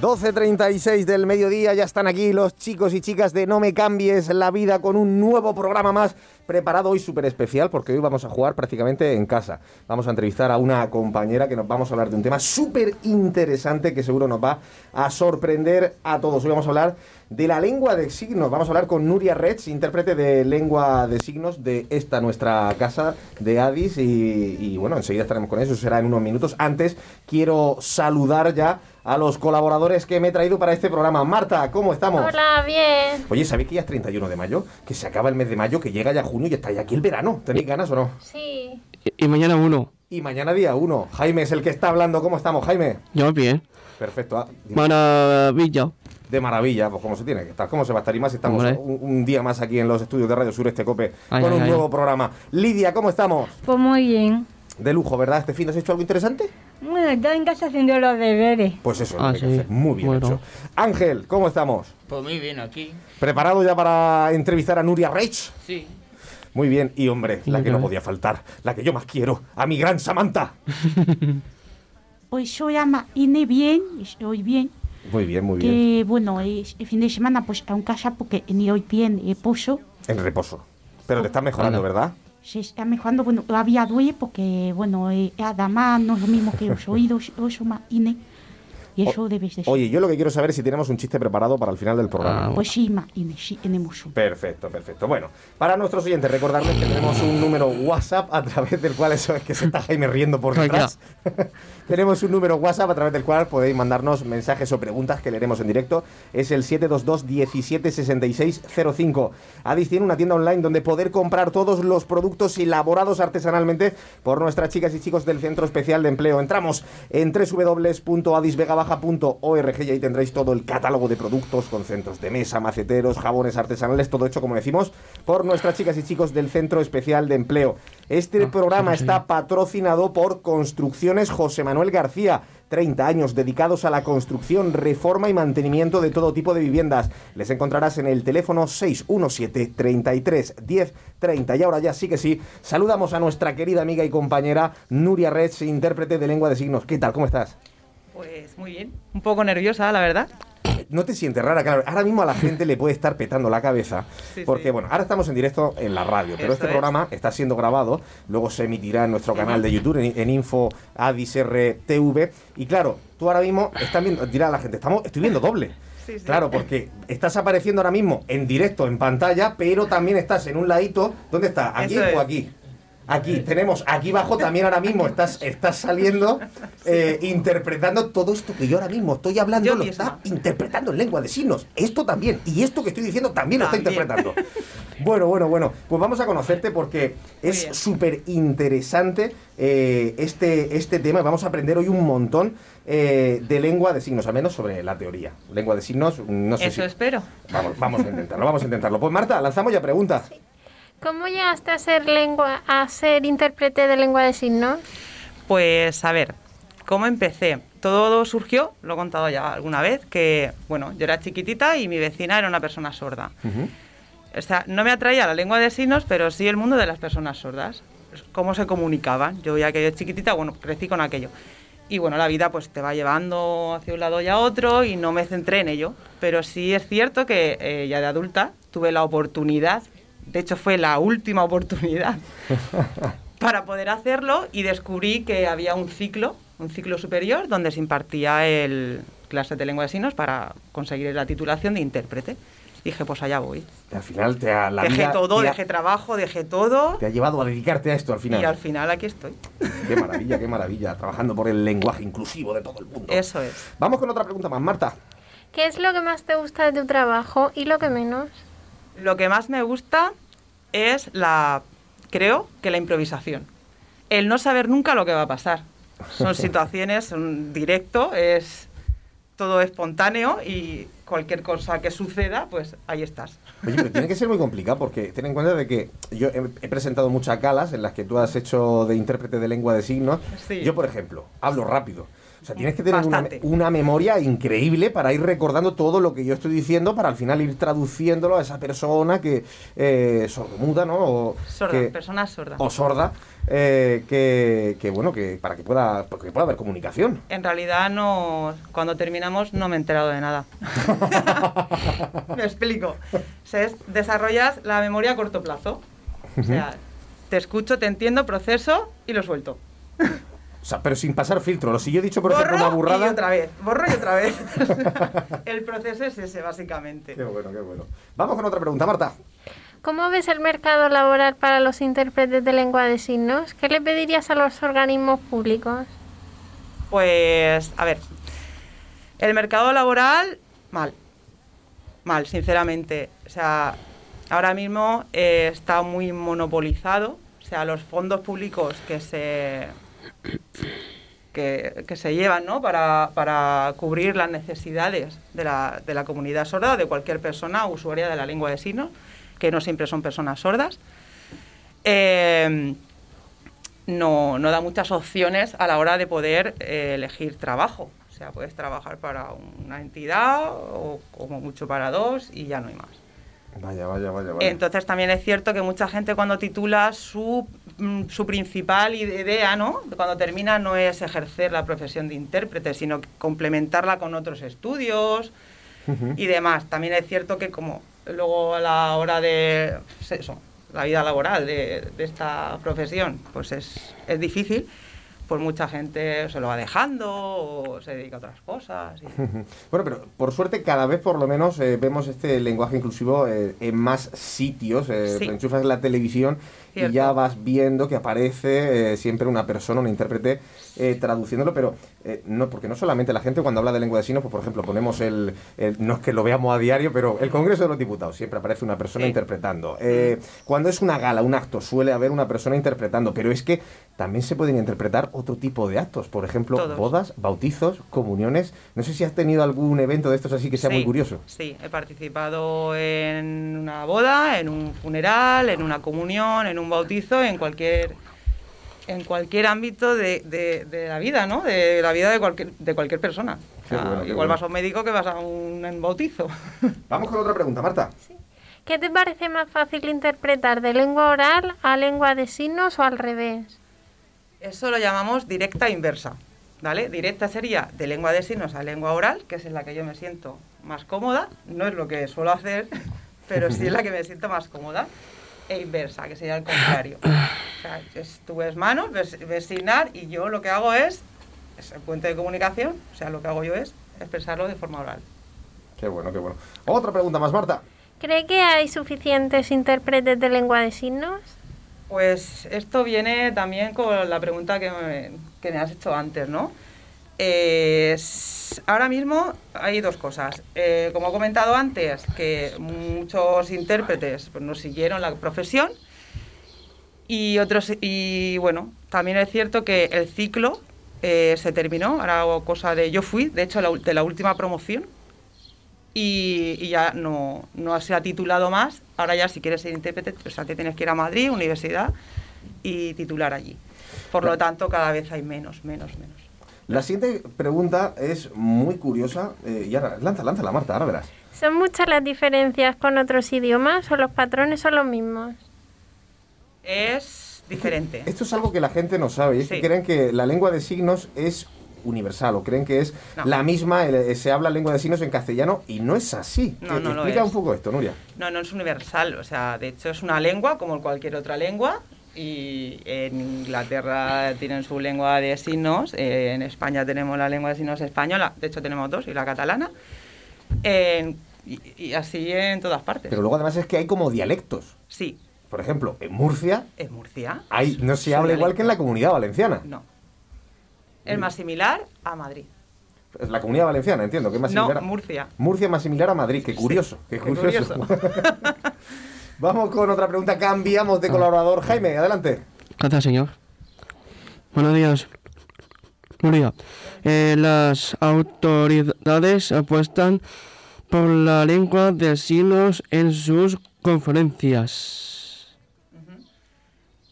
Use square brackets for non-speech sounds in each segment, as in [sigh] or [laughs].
12.36 del mediodía, ya están aquí los chicos y chicas de No me cambies la vida con un nuevo programa más preparado hoy súper especial porque hoy vamos a jugar prácticamente en casa. Vamos a entrevistar a una compañera que nos vamos a hablar de un tema súper interesante que seguro nos va a sorprender a todos. Hoy vamos a hablar de la lengua de signos. Vamos a hablar con Nuria Reds, intérprete de lengua de signos de esta nuestra casa de Addis y, y bueno, enseguida estaremos con eso, será en unos minutos. Antes quiero saludar ya a los colaboradores que me he traído para este programa. Marta, ¿cómo estamos? Hola, bien. Oye, ¿sabéis que ya es 31 de mayo? Que se acaba el mes de mayo, que llega ya junio y está ya aquí el verano. ¿Tenéis ganas o no? Sí. Y, y mañana uno. Y mañana día 1. Jaime es el que está hablando. ¿Cómo estamos, Jaime? Yo bien. Perfecto. ah. Maravilla. De maravilla, pues como se tiene que estar. ¿Cómo se va a estar? Y más si estamos un, un día más aquí en los estudios de Radio Sureste Cope Ay, con ay, un ay. nuevo programa. Lidia, ¿cómo estamos? Pues muy bien. De lujo, ¿verdad? ¿Este fin has hecho algo interesante? Bueno, ya en casa haciendo los deberes. Pues eso, Ah, hay que sí. hacer. muy bien Bueno. hecho. Ángel, ¿cómo estamos? Pues muy bien aquí. ¿Preparado ya para entrevistar a Nuria Reich? Sí. Muy bien, y hombre, la que no podía faltar, la que yo más quiero, a mi gran Samantha. [laughs] Pues yo llama Ine bien, estoy bien. Muy bien, muy bien. Que bueno, el fin de semana pues a un casa porque ni hoy bien eh, pozo. En reposo. Pero te estás mejorando. ¿verdad? Se está mejorando, bueno, había duele porque bueno, eh, además no es lo mismo que los oídos, eso más Ine. Y eso debes de ser. Oye, yo lo que quiero saber es si tenemos un chiste preparado para el final del programa. Ah, Pues sí, tenemos uno. Perfecto, perfecto. Bueno, para nuestros oyentes, recordarles que tenemos un número WhatsApp a través del cual, eso es que se está Jaime riendo por detrás. [laughs] tenemos un número WhatsApp a través del cual podéis mandarnos mensajes o preguntas que leeremos en directo. Es el 722-176605. Adis tiene una tienda online donde poder comprar todos los productos elaborados artesanalmente por nuestras chicas y chicos del Centro Especial de Empleo. Entramos en y ahí tendréis todo el catálogo de productos con centros de mesa, maceteros, jabones artesanales, todo hecho, como decimos, por nuestras chicas y chicos del Centro Especial de Empleo. Este programa sí, sí. está patrocinado por Construcciones José Manuel García. 30 años dedicados a la construcción, reforma y mantenimiento de todo tipo de viviendas. Les encontrarás en el teléfono 617 33 10 30. Y ahora ya sí que sí, saludamos a nuestra querida amiga y compañera Nuria Reds, intérprete de lengua de signos. ¿Qué tal? ¿Cómo estás? Pues muy bien, un poco nerviosa, la verdad. No te sientes rara, claro. Ahora mismo a la gente le puede estar petando la cabeza. Sí, porque, sí. bueno, ahora estamos en directo en la radio, pero Eso este es. programa está siendo grabado. Luego se emitirá en nuestro canal de YouTube, en, en Info. Y claro, tú ahora mismo estás viendo, dirá la gente, estamos, estoy viendo doble. Sí, sí. Claro, porque estás apareciendo ahora mismo en directo en pantalla, pero también estás en un ladito. ¿Dónde está? ¿Aquí o aquí? Aquí, tenemos aquí abajo también ahora mismo, estás, estás saliendo eh, interpretando todo esto que yo ahora mismo estoy hablando, Yo lo está interpretando en lengua de signos. Esto también, y esto que estoy diciendo también, lo está interpretando. Bueno, bueno, bueno, pues vamos a conocerte porque es súper interesante eh, este, este tema y vamos a aprender hoy un montón eh, de lengua de signos, al menos sobre la teoría. Lengua de signos, no sé Eso si... espero. Vamos, vamos a intentarlo, vamos a intentarlo. Pues Marta, lanzamos ya preguntas. ¿Cómo llegaste a ser lengua, a ser intérprete de lengua de signos? Pues a ver, ¿cómo empecé? Todo surgió, lo he contado ya alguna vez, que bueno, yo era chiquitita y mi vecina era una persona sorda. O sea, no me atraía la lengua de signos, pero sí el mundo de las personas sordas. Cómo se comunicaban. Yo ya que yo chiquitita, bueno, crecí con aquello. Y bueno, la vida pues te va llevando hacia un lado y a otro y no me centré en ello. Pero sí es cierto que eh, ya de adulta tuve la oportunidad, de hecho fue la última oportunidad [laughs] para poder hacerlo y descubrí que había un ciclo, un ciclo superior donde se impartía el clase de lengua de signos para conseguir la titulación de intérprete. Dije, pues allá voy. Y al final te ha, la dejé vida todo, te ha- dejé trabajo, dejé todo te ha llevado a dedicarte a esto al final. y al final aquí estoy. Qué maravilla, qué maravilla. Trabajando por el lenguaje inclusivo de todo el mundo. Eso es. Vamos con otra pregunta más, Marta. ¿Qué es lo que más te gusta de tu trabajo y lo que menos? Lo que más me gusta es la, creo que la improvisación. El no saber nunca lo que va a pasar. Son [laughs] situaciones, son directo, es todo espontáneo y cualquier cosa que suceda, pues ahí estás. Oye, pero tiene que ser muy complicado porque ten en cuenta de que yo he, he presentado muchas galas en las que tú has hecho de intérprete de lengua de signos. Sí. Yo, por ejemplo, hablo rápido. O sea, tienes que tener una, memoria increíble para ir recordando todo lo que yo estoy diciendo para al final ir traduciéndolo a esa persona que eh, sordomuda, ¿no? O Sorda, que- persona sorda. o sorda, eh, que, que, bueno, que para que pueda, para que pueda haber comunicación. En realidad no, cuando terminamos no me he enterado de nada. [laughs] [laughs] me explico. O sea, es- desarrollas la memoria a corto plazo. O sea, te escucho, te entiendo, proceso y lo suelto. O sea, pero sin pasar filtro. Si yo he dicho, por ejemplo, borro una burrada. y otra vez, borro y otra vez. El proceso es ese, básicamente. Qué bueno, qué bueno. Vamos con otra pregunta, Marta. ¿Cómo ves el mercado laboral para los intérpretes de lengua de signos? ¿Qué le pedirías a los organismos públicos? Pues, a ver, el mercado laboral, mal. Mal, sinceramente. O sea, ahora mismo eh, está muy monopolizado. O sea, los fondos públicos que se que, que se llevan ¿no? para, para cubrir las necesidades de la, de la comunidad sorda o de cualquier persona usuaria de la lengua de signos, que no siempre son personas sordas. Eh, no, no da muchas opciones a la hora de poder eh, elegir trabajo. O sea, puedes trabajar para una entidad o como mucho para dos y ya no hay más. Vaya, vaya, vaya, vaya. Entonces también es cierto que mucha gente cuando titula su, su principal idea, ¿no? Cuando termina no es ejercer la profesión de intérprete, sino complementarla con otros estudios y demás. También es cierto que como luego a la hora de pues eso, la vida laboral de, de esta profesión, pues es, es difícil, pues mucha gente se lo va dejando o se dedica a otras cosas. y- [laughs] Bueno, pero por suerte cada vez por lo menos eh, vemos este lenguaje inclusivo eh, en más sitios. eh, Sí. enchufas la televisión y ya vas viendo que aparece eh, siempre una persona, un intérprete eh, traduciéndolo, pero no, porque no solamente la gente cuando habla de lengua de signos, pues por ejemplo ponemos el, el- no es que lo veamos a diario, pero el Congreso de los Diputados siempre aparece una persona Sí. interpretando. Eh, cuando es una gala, un acto, suele haber una persona interpretando, pero es que también se pueden interpretar otro tipo de actos, por ejemplo, Todos. bodas, bautizos, comuniones. No sé si has tenido algún evento de estos así que sea muy curioso. Sí, he participado en una boda, en un funeral, en una comunión, en un bautizo, en cualquier en cualquier ámbito de, de- de la vida, ¿no? De la vida de cualquier, de cualquier persona. O Qué sea, bueno, qué igual bueno. vas a un médico que vas a un, un bautizo. [laughs] Vamos con otra pregunta, Marta. ¿Qué te parece más fácil interpretar de lengua oral a lengua de signos o al revés? Eso lo llamamos directa inversa, ¿vale? Directa sería de lengua de signos a lengua oral, que es en la que yo me siento más cómoda, no es lo que suelo hacer, [laughs] pero sí es la que me siento más cómoda, e inversa, que sería el contrario. O sea, es- tú ves manos, ves, ves signar y yo lo que hago es, es el puente de comunicación, o sea, lo que hago yo es expresarlo de forma oral. Qué bueno, qué bueno. Otra pregunta más, Marta. ¿Cree que hay suficientes intérpretes de lengua de signos? Pues esto viene también con la pregunta que me, has hecho antes, ¿no? Eh, ahora mismo hay dos cosas. Eh, como he comentado antes, que muchos intérpretes pues, nos siguieron la profesión y otros y bueno, también es cierto que el ciclo eh, se terminó. Ahora hago cosa de yo fui, de hecho, la de la última promoción y, y ya no, no se ha titulado más. Ahora ya si quieres ser intérprete, o sea, te tienes que ir a Madrid, universidad, y titular allí. Por lo tanto, cada vez hay menos, menos, menos. La siguiente pregunta es muy curiosa. eh, y ahora, lanza, lanza la Marta, ahora verás. ¿Son muchas las diferencias con otros idiomas o los patrones son los mismos? Es diferente. Esto es algo que la gente no sabe. Y es que creen que la lengua de signos es universal o creen que es No. la misma, eh, se habla lengua de signos en castellano y no es así. No, Eh, no Explica es. un poco esto, Nuria. No, no es universal, o sea, de hecho es una lengua como cualquier otra lengua y en Inglaterra tienen su lengua de signos, eh, en España tenemos la lengua de signos española, de hecho tenemos dos y la catalana, y, y así en todas partes. Pero luego además es que hay como dialectos. Sí, Por ejemplo, en Murcia en Murcia. hay, no se habla igual que en la comunidad valenciana. No. Es más similar a Madrid. Es la comunidad valenciana, entiendo, que es más No, similar. a- Murcia. Murcia es más similar a Madrid, qué curioso, qué qué curioso. curioso. [laughs] Vamos con otra pregunta, cambiamos Ah. de colaborador. Jaime, adelante. Gracias, señor. Buenos días. Nuria, eh, las autoridades apuestan por la lengua de signos en sus conferencias.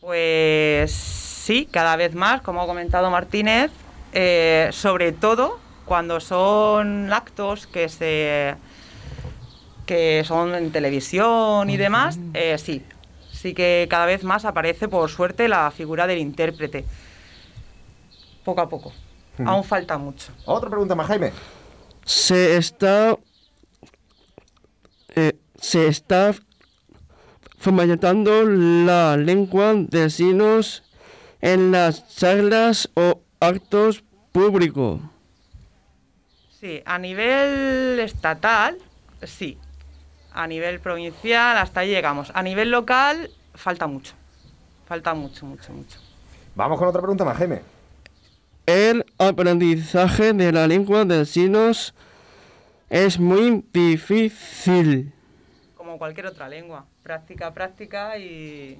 Pues sí, cada vez más, como ha comentado Martínez, eh, sobre todo cuando son actos que se que son en televisión y demás, eh, sí, sí que cada vez más aparece por suerte la figura del intérprete. Poco a poco. Aún falta mucho. Otra pregunta más, Jaime. Se está eh, se está fomentando la lengua de signos en las charlas o actos públicos. Sí, a nivel estatal, sí. A nivel provincial, hasta ahí llegamos. A nivel local, falta mucho. Falta mucho, mucho, mucho. Vamos con otra pregunta más, Jaime. El aprendizaje de la lengua de signos es muy difícil. Como cualquier otra lengua. Práctica, práctica y,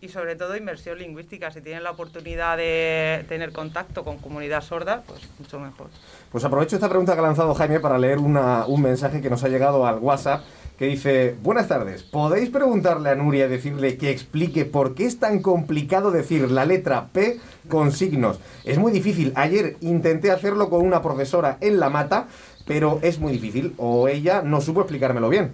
y sobre todo inversión lingüística. Si tienen la oportunidad de tener contacto con comunidad sorda, pues mucho mejor. Pues aprovecho esta pregunta que ha lanzado Jaime para leer una- un mensaje que nos ha llegado al WhatsApp que dice, buenas tardes, ¿podéis preguntarle a Nuria y decirle que explique por qué es tan complicado decir la letra P con signos? Es muy difícil. Ayer intenté hacerlo con una profesora en la mata, pero es muy difícil. O ella no supo explicármelo bien.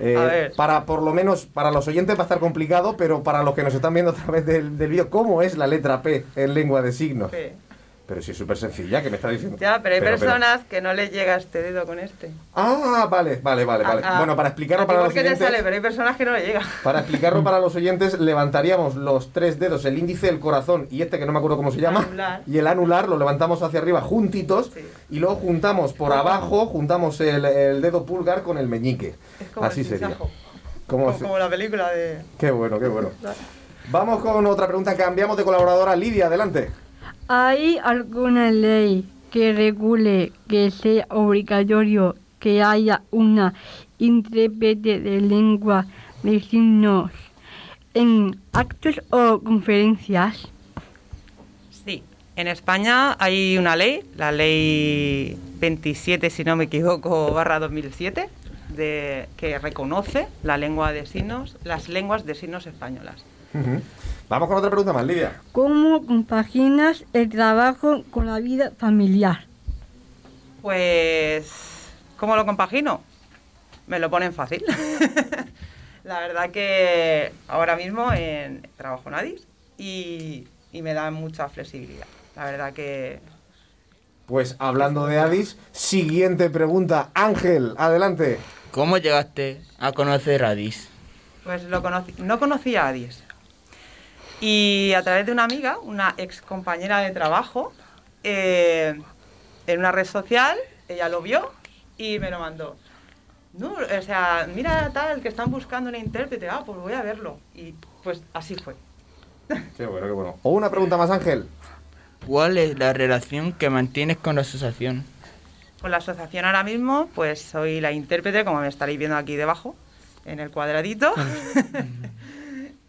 Eh. Para, por lo menos, para los oyentes va a estar complicado, pero para los que nos están viendo a través del, del vídeo, ¿cómo es la letra P en lengua de signos? P. Pero si es súper sencilla, que me está diciendo. Ya, pero hay pero- personas que no les llega este dedo con este. Ah, vale, vale, vale, vale. Ah, ah. Bueno, para explicarlo para los porque te oyentes, sale, pero hay personas que no le llega. para explicarlo [laughs] para los oyentes, levantaríamos los tres dedos, el índice, el corazón y este que no me acuerdo cómo se llama, Anular. y el anular lo levantamos hacia arriba juntitos Sí. y luego juntamos por abajo, juntamos el, el dedo pulgar con el meñique. Es como Así el sería. sinsajo. [laughs] ¿Cómo Como, se- como la película de... Qué bueno, qué bueno. Vamos con otra pregunta. Cambiamos de colaboradora. Lidia, adelante. ¿Hay alguna ley que regule que sea obligatorio que haya una intérprete de lengua de signos en actos o conferencias? Sí, en España hay una ley, la ley 27, si no me equivoco, barra 2007, de, que reconoce la lengua de signos, las lenguas de signos españolas. Ujú. Vamos con otra pregunta más, Lidia. ¿Cómo compaginas el trabajo con la vida familiar? Pues, ¿cómo lo compagino? Me lo ponen fácil. [laughs] la verdad que ahora mismo en, trabajo en Adis y, y me da mucha flexibilidad. La verdad que Pues hablando de Addis, siguiente pregunta. Ángel, adelante. ¿Cómo llegaste a conocer a Adis? Pues lo conocí, no conocía a Adis. Y a través de una amiga, una ex compañera de trabajo, eh, en una red social, ella lo vio y me lo mandó. No, o sea, mira tal, que están buscando un intérprete, ah, pues voy a verlo. Y pues así fue. Qué bueno, qué bueno. O una pregunta más, Ángel. ¿Cuál es la relación que mantienes con la asociación? Con la asociación ahora mismo, pues soy la intérprete, como me estaréis viendo aquí debajo, en el cuadradito. [laughs]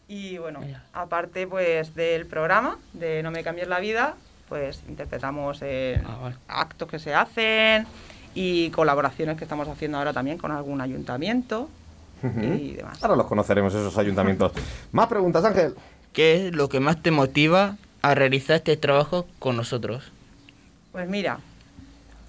y bueno, aparte pues del programa de No me cambies la vida, pues interpretamos Ah, vale. actos que se hacen y colaboraciones que estamos haciendo ahora también con algún ayuntamiento y demás. Ahora los conoceremos, esos ayuntamientos. Más preguntas, Ángel. ¿Qué es lo que más te motiva a realizar este trabajo con nosotros? Pues mira,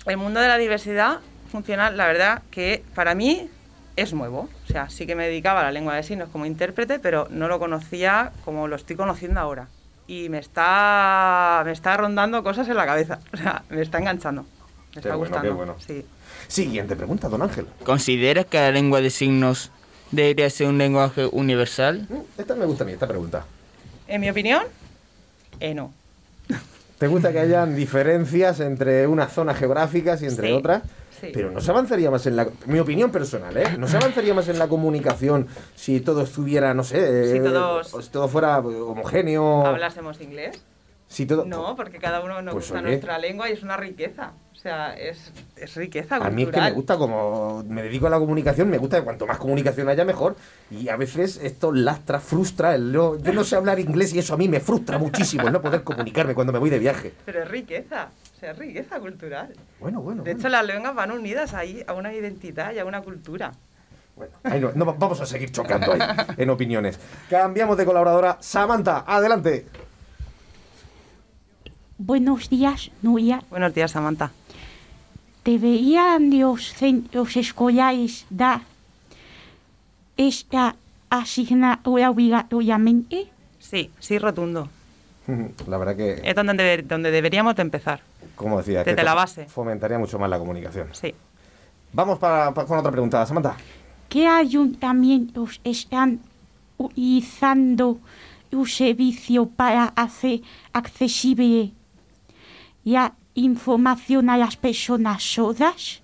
el mundo de la diversidad funciona, la verdad, que para mí es nuevo. O sea, sí que me dedicaba a la lengua de signos como intérprete, pero no lo conocía como lo estoy conociendo ahora. Y me está, me está rondando cosas en la cabeza. [laughs] O sea, me está enganchando. Me Qué está bueno, qué gustando. bueno. Sí. Siguiente pregunta, don Ángel. ¿Consideras que la lengua de signos debería ser un lenguaje universal? Mm, Esta me gusta a mí, esta pregunta. En mi opinión, eh, no. ¿Te gusta que hayan diferencias entre unas zonas geográficas y entre Sí, otras? Sí. Pero no se avanzaría más en la... Mi opinión personal, ¿eh? No se avanzaría más en la comunicación si todo estuviera, no sé... Si eh, todos- o si todo fuera homogéneo... ¿Hablásemos inglés? Si todo... No, porque cada uno nos Pues gusta oye. nuestra lengua y es una riqueza. O sea, es, es riqueza A mí es que cultural. me gusta, como me dedico a la comunicación, me gusta que cuanto más comunicación haya, mejor. Y a veces esto lastra, frustra. el yo no sé hablar inglés y eso a mí me frustra muchísimo, el no poder comunicarme cuando me voy de viaje. Pero es riqueza. O sea, es riqueza cultural. Bueno, bueno. De bueno. hecho, las lenguas van unidas ahí a una identidad y a una cultura. Bueno, ahí no, no, vamos a seguir chocando ahí en opiniones. Cambiamos de colaboradora. Samantha, adelante. Buenos días, Nuria. Buenos días, Samantha. ¿Deberían los centros escolares dar esta asignatura obligatoriamente? Sí, sí, rotundo. [laughs] La verdad que, Es donde, debe- donde deberíamos de empezar. como decía, que desde la base. fomentaría mucho más la comunicación. Sí. Vamos para, para- con otra pregunta, Samantha. ¿Qué ayuntamientos están utilizando un servicio para hacer accesible la información a las personas sordas?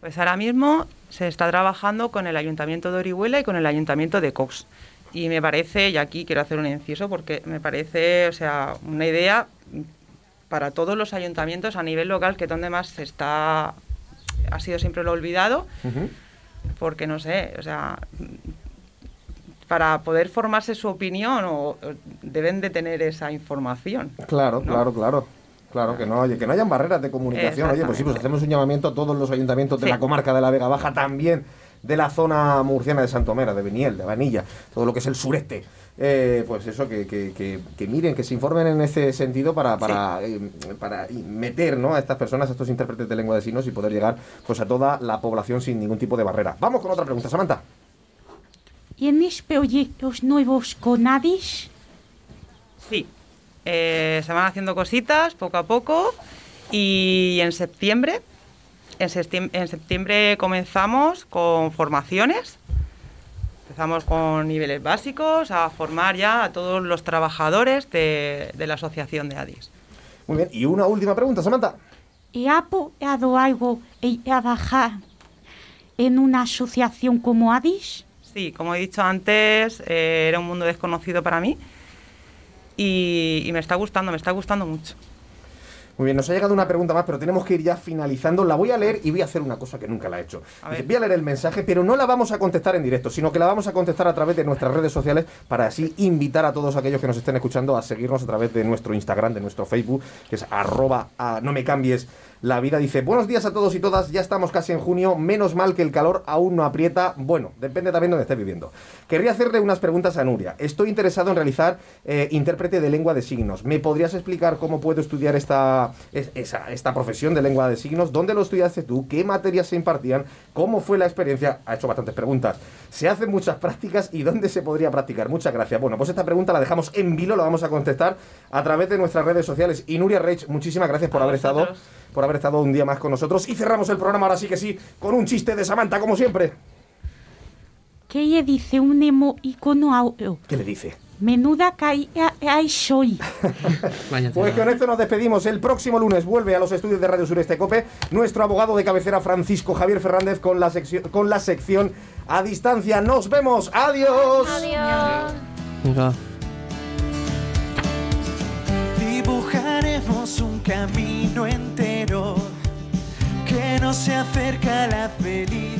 Pues ahora mismo se está trabajando con el Ayuntamiento de Orihuela y con el Ayuntamiento de Cox. Y me parece, y aquí quiero hacer un inciso porque me parece, o sea, una idea para todos los ayuntamientos a nivel local que es donde más se está ha sido siempre lo olvidado, porque no sé, o sea, para poder formarse su opinión o, o deben de tener esa información. Claro, ¿no? claro, claro. Claro, que no, oye, que no hayan barreras de comunicación. Oye, pues sí, pues hacemos un llamamiento a todos los ayuntamientos de Sí. la comarca de la Vega Baja, también de la zona murciana de Santomera, de Beniel, de Vanilla, todo lo que es el sureste. Eh, pues eso, que, que- que- que miren, que se informen en ese sentido para, para, eh, para meter ¿no? a estas personas, a estos intérpretes de lengua de signos y poder llegar pues a toda la población sin ningún tipo de barrera. Vamos con otra pregunta, Samantha. ¿Tienes proyectos nuevos con ADIS? Sí, eh, se van haciendo cositas poco a poco y en septiembre, en septiembre, en septiembre comenzamos con formaciones. Empezamos con niveles básicos a formar ya a todos los trabajadores de, de la asociación de ADIS. Muy bien, y una última pregunta, Samantha. ¿He apoyado algo en trabajar en una asociación como ADIS? Sí, como he dicho antes, eh, era un mundo desconocido para mí y, y me está gustando, me está gustando mucho. Muy bien, nos ha llegado una pregunta más, pero tenemos que ir ya finalizando. La voy a leer y voy a hacer una cosa que nunca la he hecho. A Dice, voy a leer el mensaje, pero no la vamos a contestar en directo, sino que la vamos a contestar a través de nuestras redes sociales para así invitar a todos aquellos que nos estén escuchando a seguirnos a través de nuestro Instagram, de nuestro Facebook, que es arroba a no me cambies la vida. Dice, buenos días a todos y todas, ya estamos casi en junio, menos mal que el calor aún no aprieta. Bueno, depende también de donde estés viviendo. Querría hacerle unas preguntas a Nuria. Estoy interesado en realizar eh, intérprete de lengua de signos. ¿Me podrías explicar cómo puedo estudiar esta, esta profesión de lengua de signos? ¿Dónde lo estudiaste tú? ¿Qué materias se impartían? ¿Cómo fue la experiencia? Ha hecho bastantes preguntas. ¿Se hacen muchas [laughs] prácticas y dónde se podría practicar? Muchas gracias. Bueno, pues esta pregunta la dejamos en vilo, la vamos a contestar a través de nuestras redes sociales. Y Nuria Reich, muchísimas gracias por haber estado. Por haber estado un día más con nosotros. Y cerramos el programa ahora sí que sí, con un chiste de Samantha, como siempre. ¿Qué le dice un emoicono a otro? ¿Qué le dice? Menuda caída hay soy. [laughs] Pues con esto nos despedimos. El próximo lunes vuelve a los estudios de Radio Sureste Cope nuestro abogado de cabecera Francisco Javier Fernández con la, sección, con la sección a distancia. Nos vemos. Adiós. Adiós. Venga. Dibujaremos un camino nos se acerca la felicidad.